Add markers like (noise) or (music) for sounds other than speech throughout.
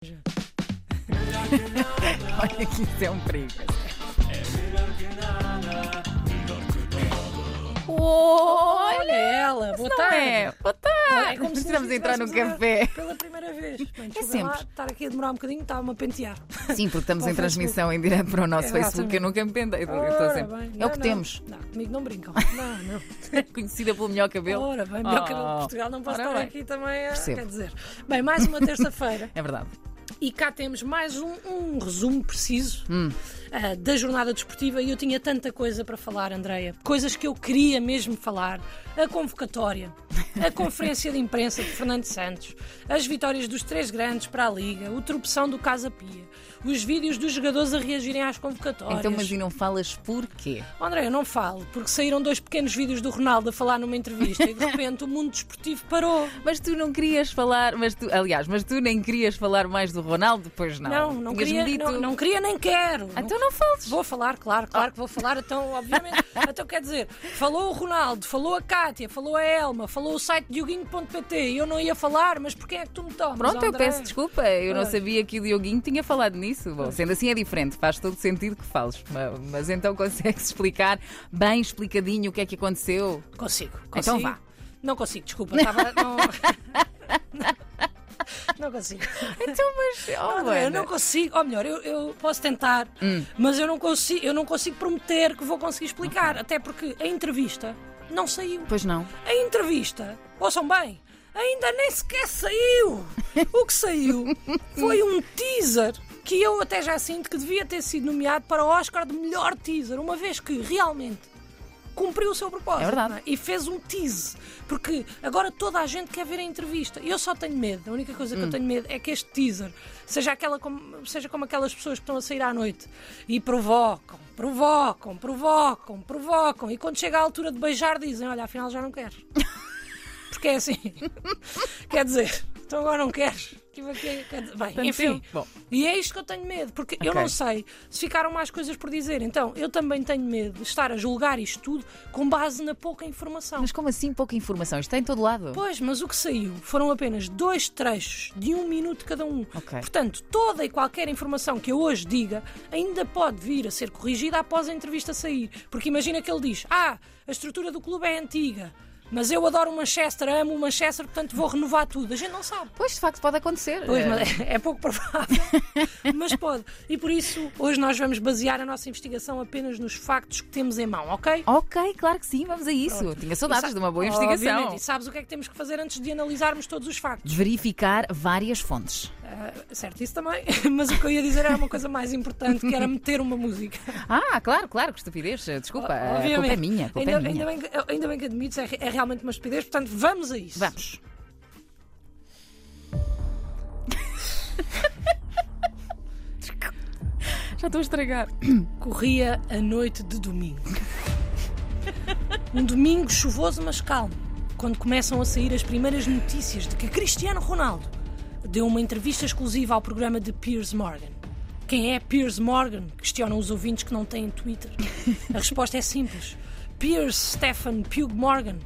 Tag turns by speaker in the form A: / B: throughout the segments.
A: (laughs) Olha que isso é um perigo.
B: Olha ela, boa
A: Não
B: tarde.
A: é? Boa tarde.
B: É como se
A: Precisamos
B: nós
A: entrar no
B: estivéssemos
A: café.
B: a- Pela primeira vez. Bem, desculpa
A: sempre.
B: lá estar aqui a demorar um bocadinho, estava-me a pentear.
A: Sim, porque estamos em transmissão em direto para o nosso
B: Exatamente.
A: Facebook. Eu nunca me pentei. sempre-
B: bem,
A: É o que
B: não.
A: temos.
B: Não, comigo não brincam. (laughs) Não, não.
A: Conhecida pelo melhor cabelo.
B: Ora bem, melhor
A: Oh,
B: cabelo de Portugal, não posso
A: ora
B: estar
A: bem.
B: aqui também a. Quer dizer. Bem, mais uma terça-feira. (laughs)
A: É verdade.
B: E cá temos mais um, um resumo preciso
A: Hum.
B: ah, da jornada desportiva e eu tinha tanta coisa para falar, Andreia. Coisas que eu queria mesmo falar. A convocatória, a (laughs) conferência de imprensa de Fernando Santos, as vitórias dos três grandes para a Liga, o tropeção do Casa Pia, os vídeos dos jogadores a reagirem às convocatórias.
A: Então, mas e não falas porquê?
B: André, eu não falo, porque saíram dois pequenos vídeos do Ronaldo a falar numa entrevista e de repente o mundo desportivo parou. (laughs)
A: Mas tu não querias falar, mas tu, aliás, mas tu nem querias falar mais do Ronaldo, pois não.
B: Não, não
A: Tinhas-me
B: queria,
A: dito-
B: não, não queria nem quero.
A: Então não fales.
B: Vou falar, claro, claro que vou falar, então, obviamente. (laughs) então, quer dizer, falou o Ronaldo, falou a Cátia, falou a Elma, falou o site Dioguinho.pt e eu não ia falar, mas porquê é que tu me tomas?
A: Pronto, eu
B: André?
A: peço desculpa, eu não sabia que o Dioguinho tinha falado nisso. Bom, sendo assim é diferente, faz todo sentido que fales. Ma- Mas então (laughs) consegues explicar bem explicadinho o que é que aconteceu?
B: Consigo, consigo.
A: Então vá.
B: Não consigo, desculpa, estava. Não... (laughs) não consigo. (laughs)
A: Então, mas. Oh,
B: André, eu não consigo, ou melhor, eu, eu posso tentar,
A: Hum.
B: mas eu não, consigo, eu não consigo prometer que vou conseguir explicar, até porque a entrevista não saiu.
A: Pois não.
B: A entrevista, ouçam bem, ainda nem sequer saiu. (laughs) O que saiu foi um teaser que eu até já sinto que devia ter sido nomeado para o Oscar de melhor teaser, uma vez que realmente cumpriu o seu propósito.
A: É verdade.
B: é? E fez um tease. Porque agora toda a gente quer ver a entrevista. E eu só tenho medo. A única coisa
A: Hum.
B: que eu tenho medo é que este teaser seja, aquela como, seja como aquelas pessoas que estão a sair à noite e provocam, provocam, provocam, provocam. E quando chega à altura de beijar, dizem: Olha, afinal já não quero. (laughs) Porque é assim. (laughs) Quer dizer, então agora não queres. Bem, enfim.
A: Bom.
B: E é isto que eu tenho medo, porque eu
A: Ok.
B: não sei se ficaram mais coisas por dizer. Então, eu também tenho medo de estar a julgar isto tudo com base na pouca informação.
A: Mas como assim pouca informação? Isto está em todo lado.
B: Pois, mas o que saiu foram apenas dois trechos de um minuto cada um.
A: Ok.
B: Portanto, toda e qualquer informação que eu hoje diga ainda pode vir a ser corrigida após a entrevista sair. Porque imagina que ele diz: Ah, a estrutura do clube é antiga. Mas eu adoro o Manchester, amo o Manchester, portanto vou renovar tudo. A gente não sabe.
A: Pois, de facto, pode acontecer.
B: Pois, mas é pouco provável, (laughs) mas pode. E por isso, hoje nós vamos basear a nossa investigação apenas nos factos que temos em mão, ok?
A: Ok, claro que sim, vamos a isso. Tinha saudades
B: sa-
A: de uma boa investigação.
B: E sabes o que é que temos que fazer antes de analisarmos todos os factos?
A: Verificar várias fontes.
B: Ah, certo, isso também. (laughs) Mas o que eu ia dizer era uma coisa mais importante, que era meter uma música. (laughs)
A: Ah, claro, claro, que estupidez. Desculpa, a culpa é minha. A culpa
B: ainda,
A: é minha.
B: ainda bem que, ainda bem que admites, é, é realmente uma estupidez, portanto, vamos a isso.
A: Vamos. (laughs) Já estou a estragar.
B: Corria a noite de domingo. Um domingo chuvoso, mas calmo, quando começam a sair as primeiras notícias de que Cristiano Ronaldo deu uma entrevista exclusiva ao programa de Piers Morgan. Quem é Piers Morgan? Questionam os ouvintes que não têm Twitter. A resposta é simples. Piers Stephen Pugh Morgan,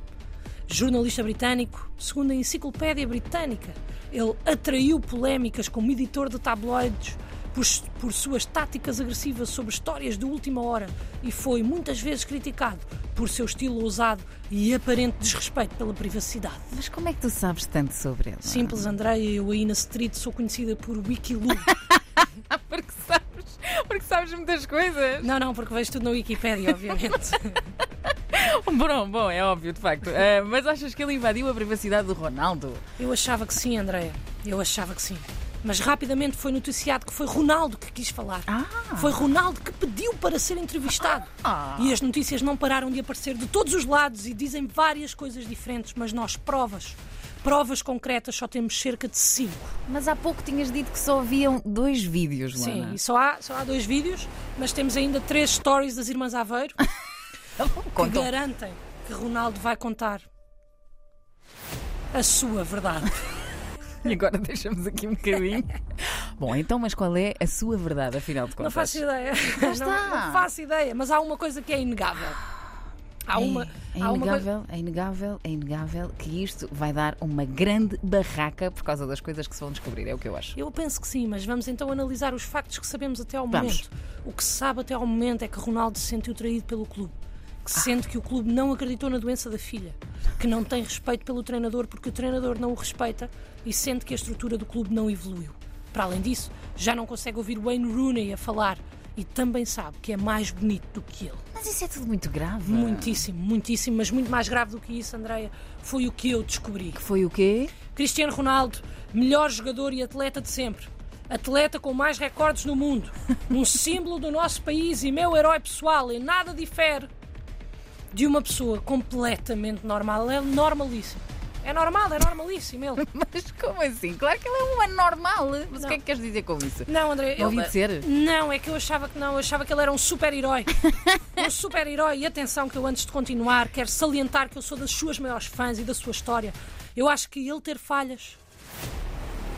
B: jornalista britânico, segundo a Enciclopédia Britânica, ele atraiu polémicas como editor de tabloides por, por suas táticas agressivas sobre histórias de última hora e foi muitas vezes criticado por seu estilo ousado e aparente desrespeito pela privacidade.
A: Mas como é que tu sabes tanto sobre ele?
B: Simples, Andréia, eu aí na street sou conhecida por Wikilu. (laughs)
A: Porque sabes, porque sabes muitas coisas.
B: não, não, porque vejo tudo na Wikipédia, obviamente. (laughs)
A: Bom, bom, é óbvio, de facto. Ah, mas achas que ele invadiu a privacidade do Ronaldo?
B: Eu achava que sim, Andréia. Eu achava que sim. Mas rapidamente foi noticiado que foi Ronaldo que quis falar.
A: Ah.
B: Foi Ronaldo que pediu para ser entrevistado.
A: Ah.
B: E as notícias não pararam de aparecer de todos os lados e dizem várias coisas diferentes, mas nós provas, provas concretas só temos cerca de cinco.
A: Mas há pouco tinhas dito que só haviam dois vídeos,
B: Sim,
A: Luana.
B: e só há, só há dois vídeos, mas temos ainda três stories das Irmãs Aveiro (laughs) que
A: Contam.
B: garantem que Ronaldo vai contar a sua verdade. (laughs) (laughs)
A: E agora deixamos aqui um bocadinho. (laughs) Bom, então, mas qual é a sua verdade, afinal de contas?
B: Não faço ideia.
A: está.
B: Não, não faço ideia, mas há uma coisa que é inegável. Há uma,
A: é, é
B: há uma
A: inegável, é inegável, é inegável que isto vai dar uma grande barraca por causa das coisas que se vão descobrir, é o que eu acho.
B: Eu penso que sim, mas vamos então analisar os factos que sabemos até ao
A: Vamos.
B: momento. O que se sabe até ao momento é que Ronaldo se sentiu traído pelo clube. Que sente que o clube não acreditou na doença da filha. Que não tem respeito pelo treinador porque o treinador não o respeita e sente que a estrutura do clube não evoluiu. Para além disso, já não consegue ouvir Wayne Rooney a falar e também sabe que é mais bonito do que ele.
A: Mas isso é tudo muito grave.
B: Muitíssimo, muitíssimo, mas muito mais grave do que isso, Andreia, foi o que eu descobri.
A: Que foi o quê?
B: Cristiano Ronaldo, melhor jogador e atleta de sempre. Atleta com mais recordes no mundo. Um símbolo do nosso país e meu herói pessoal. Em nada difere de uma pessoa completamente normal. Ele é normalíssimo. É normal, é normalíssimo ele. (laughs)
A: Mas como assim? Claro que ele é um anormal. Mas
B: Não.
A: o que é que queres dizer com isso?
B: Não, André,
A: Não
B: eu-
A: ouvi dizer.
B: Não, é que eu achava que não, eu achava que ele era um super-herói. (laughs) um super-herói. E atenção, que eu antes de continuar quero salientar que eu sou das suas maiores fãs e da sua história. Eu acho que ele ter falhas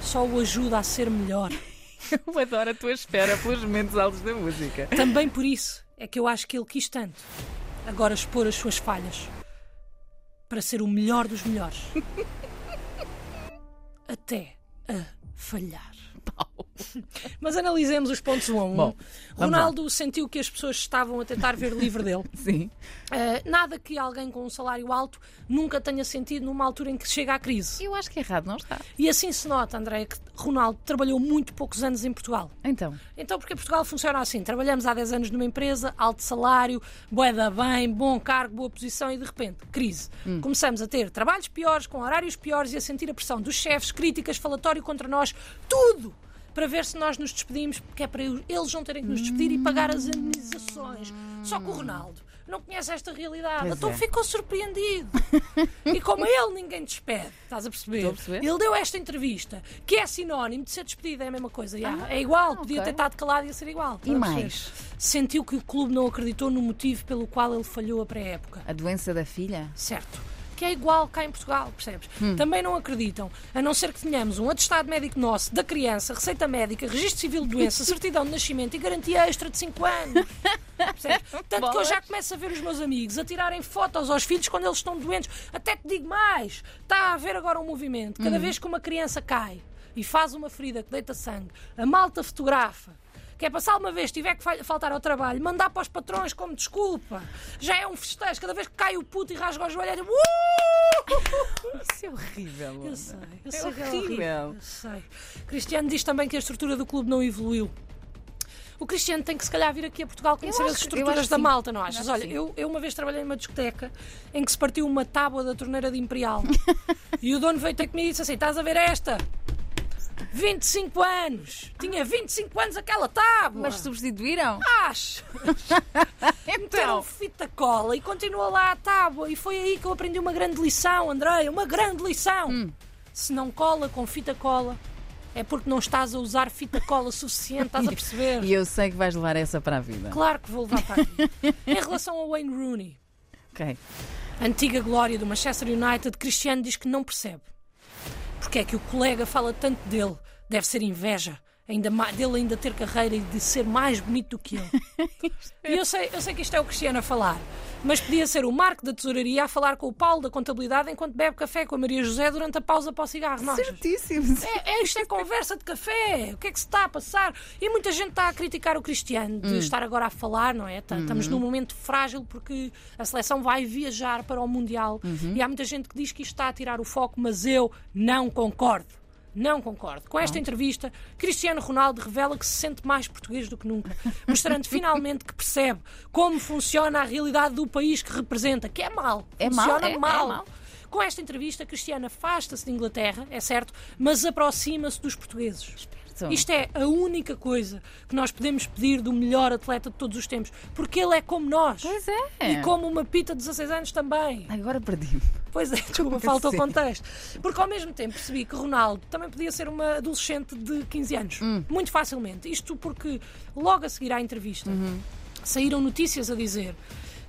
B: só o ajuda a ser melhor. (laughs)
A: Eu adoro a tua espera pelos momentos altos da música.
B: Também por isso é que eu acho que ele quis tanto agora expor as suas falhas para ser o melhor dos melhores. (laughs) Até a falhar. (laughs) Mas analisemos os pontos um a um.
A: Bom,
B: Ronaldo sentiu que as pessoas estavam a tentar ver livre dele. (laughs)
A: Sim.
B: Uh, nada que alguém com um salário alto nunca tenha sentido numa altura em que chega à crise.
A: Eu acho que errado não está.
B: E assim se nota, André, que Ronaldo trabalhou muito poucos anos em Portugal.
A: Então,
B: Então, porque Portugal funciona assim: trabalhamos há 10 anos numa empresa, alto salário, boeda bem, bom cargo, boa posição e de repente, crise. Começamos a ter trabalhos piores, com horários piores e a sentir a pressão dos chefes, críticas, falatório contra nós, tudo! Para ver se nós nos despedimos, porque é para eles não terem que nos despedir e pagar as indenizações. Só que o Ronaldo não conhece esta realidade,
A: Pois
B: então
A: é.
B: ficou surpreendido. (laughs) e como ele ninguém despede, estás a perceber?
A: Estou a perceber.
B: Ele deu esta entrevista, que é sinónimo de ser despedido, é a mesma coisa. já. é igual, podia
A: ok.
B: ter estado calado e ia ser igual.
A: E mais?
B: Sentiu que o clube não acreditou no motivo pelo qual ele falhou a pré-época.
A: a doença da filha?
B: Certo. Que é igual cá em Portugal, percebes?
A: Hum.
B: Também não acreditam, a não ser que tenhamos um atestado médico nosso, da criança, receita médica, registro civil de doença, (laughs) certidão de nascimento e garantia extra de 5 anos. Percebes? Tanto que eu já começo a ver os meus amigos a tirarem fotos aos filhos quando eles estão doentes. Até te digo mais: está a haver agora um movimento. Cada vez que uma criança cai e faz uma ferida que deita sangue, a malta fotografa. Que é passar uma vez, tiver que fal- faltar ao trabalho, mandar para os patrões como desculpa. Já é um festejo. Cada vez que cai o puto e rasga os joelhos, é tipo, "Uh!"
A: Isso é horrível.
B: Eu sei, eu
A: É
B: sei é
A: horrível.
B: horrível. Eu sei. Cristiano diz também que a estrutura do clube não evoluiu. O Cristiano tem que se calhar vir aqui a Portugal conhecer
A: acho
B: as
A: eu
B: estruturas da malta, não
A: Eu
B: achas?
A: acho
B: Olha, eu, eu uma vez trabalhei numa discoteca em que se partiu uma tábua da torneira de Imperial (laughs) e o dono veio ter comigo e disse assim: estás a ver esta? 25 anos! Tinha 25 anos aquela tábua!
A: Mas substituíram?
B: Acho! (laughs) Meteram
A: Então,
B: fita cola e continua lá a tábua. E foi aí que eu aprendi uma grande lição, Andréia, uma grande lição.
A: Hum.
B: Se não cola com fita cola, é porque não estás a usar fita cola suficiente, estás a perceber? (laughs)
A: e eu sei que vais levar essa para a vida.
B: Claro que vou levar para aqui. (laughs) em relação ao Wayne Rooney,
A: Ok.
B: antiga glória do Manchester United, Cristiano diz que não percebe. Porque é que o colega fala tanto dele? Deve ser inveja. Ainda dele ainda ter carreira e de ser mais bonito do que ele. (laughs) e eu sei, eu sei que isto é o Cristiano a falar, mas podia ser o Marco da Tesouraria a falar com o Paulo da Contabilidade enquanto bebe café com a Maria José durante a pausa para o cigarro. Não?
A: Certíssimo.
B: É, é, isto é conversa de café. O que é que se está a passar? E muita gente está a criticar o Cristiano de estar agora a falar, não é? Tá- Estamos num momento frágil porque a seleção vai viajar para o Mundial e há muita gente que diz que isto está a tirar o foco, mas eu não concordo. Não concordo. Com esta entrevista, Cristiano Ronaldo revela que se sente mais português do que nunca, mostrando finalmente que percebe como funciona a realidade do país que representa, que é mal.
A: É mal,
B: funciona
A: é- é
B: mal.
A: mal.
B: Com esta entrevista, Cristiano afasta-se de Inglaterra, é certo, mas aproxima-se dos portugueses. Isto é a única coisa que nós podemos pedir do melhor atleta de todos os tempos, porque ele é como nós.
A: Pois é.
B: E como uma pita de 16 anos também.
A: Agora perdi-me.
B: Pois é, (laughs) desculpa, faltou
A: Sim.
B: contexto. Porque ao mesmo tempo percebi que Ronaldo também podia ser uma adolescente de 15 anos.
A: Hum.
B: Muito facilmente. Isto porque logo a seguir à entrevista
A: Uhum.
B: saíram notícias a dizer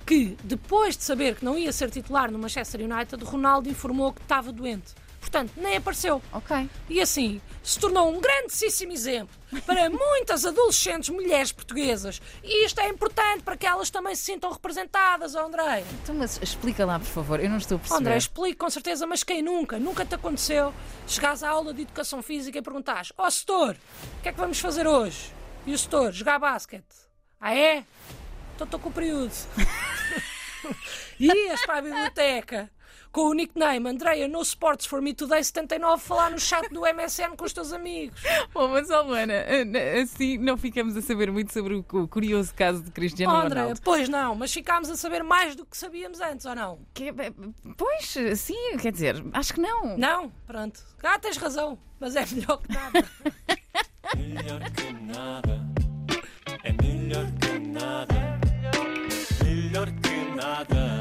B: que depois de saber que não ia ser titular no Manchester United, Ronaldo informou que estava doente. Portanto, nem apareceu.
A: Ok.
B: E assim, se tornou um grandíssimo exemplo para (laughs) muitas adolescentes mulheres portuguesas. E isto é importante para que elas também se sintam representadas, ó André.
A: Então, mas explica lá, por favor. Eu não estou a perceber.
B: André, explico com certeza, mas quem nunca? Nunca te aconteceu chegares à aula de educação física e perguntares: Ó oh, setor, o que é que vamos fazer hoje? E o setor, jogar basquete. Ah é? Então estou com o período. (laughs) Ias para a biblioteca com o nickname Andreia No Sports for Me Today 79 falar no chat do MSN com os teus amigos. (laughs)
A: Bom, mas, oh, Luana, assim não ficamos a saber muito sobre o curioso caso de Cristiano oh, André, Ronaldo.
B: Pois não, mas ficámos a saber mais do que sabíamos antes, ou não?
A: Que, pois, sim, quer dizer, acho que não.
B: Não? Pronto. Ah, tens razão, mas é melhor que nada. (laughs) melhor que nada. É melhor que nada.